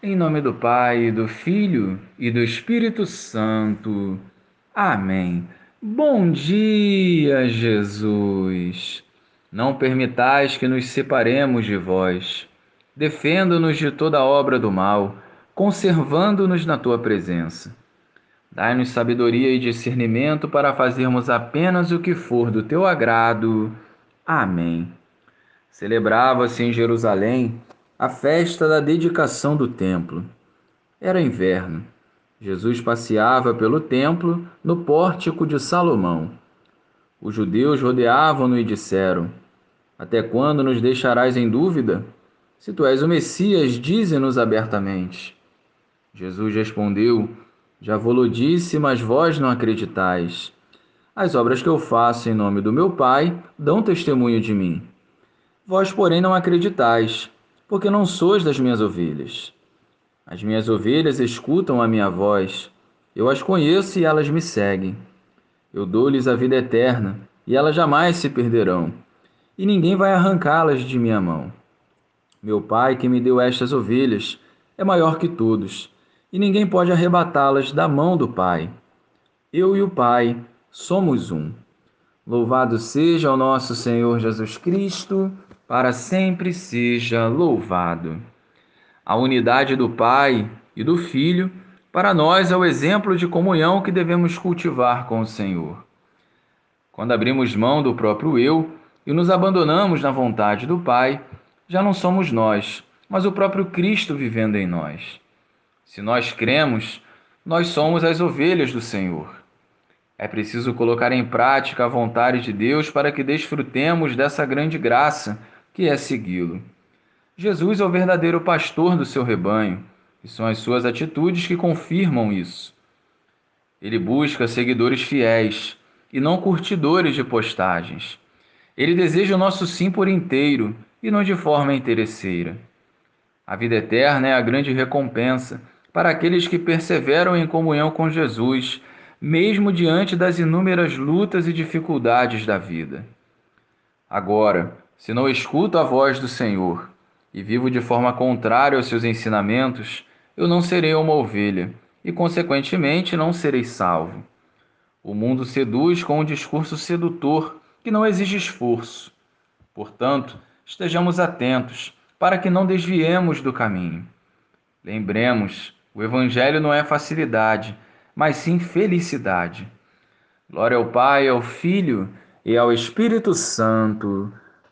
Em nome do Pai, do Filho e do Espírito Santo. Amém. Bom dia, Jesus. Não permitais que nos separemos de vós. Defenda-nos de toda obra do mal, conservando-nos na tua presença. Dai-nos sabedoria e discernimento para fazermos apenas o que for do teu agrado. Amém. Celebrava-se em Jerusalém a festa da dedicação do templo. Era inverno. Jesus passeava pelo templo no pórtico de Salomão. Os judeus rodeavam-no e disseram: Até quando nos deixarás em dúvida? Se tu és o Messias, dize-nos abertamente. Jesus respondeu: Já vou-lo disse, mas vós não acreditais. As obras que eu faço em nome do meu Pai dão testemunho de mim. Vós, porém, não acreditais porque não sois das minhas ovelhas. As minhas ovelhas escutam a minha voz, eu as conheço e elas me seguem. Eu dou-lhes a vida eterna, e elas jamais se perderão, e ninguém vai arrancá-las de minha mão. Meu Pai, que me deu estas ovelhas, é maior que todos, e ninguém pode arrebatá-las da mão do Pai. Eu e o Pai somos um. Louvado seja o nosso Senhor Jesus Cristo para sempre seja louvado. A unidade do Pai e do Filho, para nós, é o exemplo de comunhão que devemos cultivar com o Senhor. Quando abrimos mão do próprio eu e nos abandonamos na vontade do Pai, já não somos nós, mas o próprio Cristo vivendo em nós. Se nós cremos, nós somos as ovelhas do Senhor. É preciso colocar em prática a vontade de Deus para que desfrutemos dessa grande graça que é segui-lo. Jesus é o verdadeiro pastor do seu rebanho, e são as suas atitudes que confirmam isso. Ele busca seguidores fiéis e não curtidores de postagens. Ele deseja o nosso sim por inteiro e não de forma interesseira. A vida eterna é a grande recompensa para aqueles que perseveram em comunhão com Jesus, mesmo diante das inúmeras lutas e dificuldades da vida. Agora, se não escuto a voz do Senhor e vivo de forma contrária aos seus ensinamentos, eu não serei uma ovelha e, consequentemente, não serei salvo. O mundo seduz com um discurso sedutor que não exige esforço. Portanto, estejamos atentos para que não desviemos do caminho. Lembremos, o Evangelho não é facilidade, mas sim felicidade. Glória ao Pai, ao Filho e ao Espírito Santo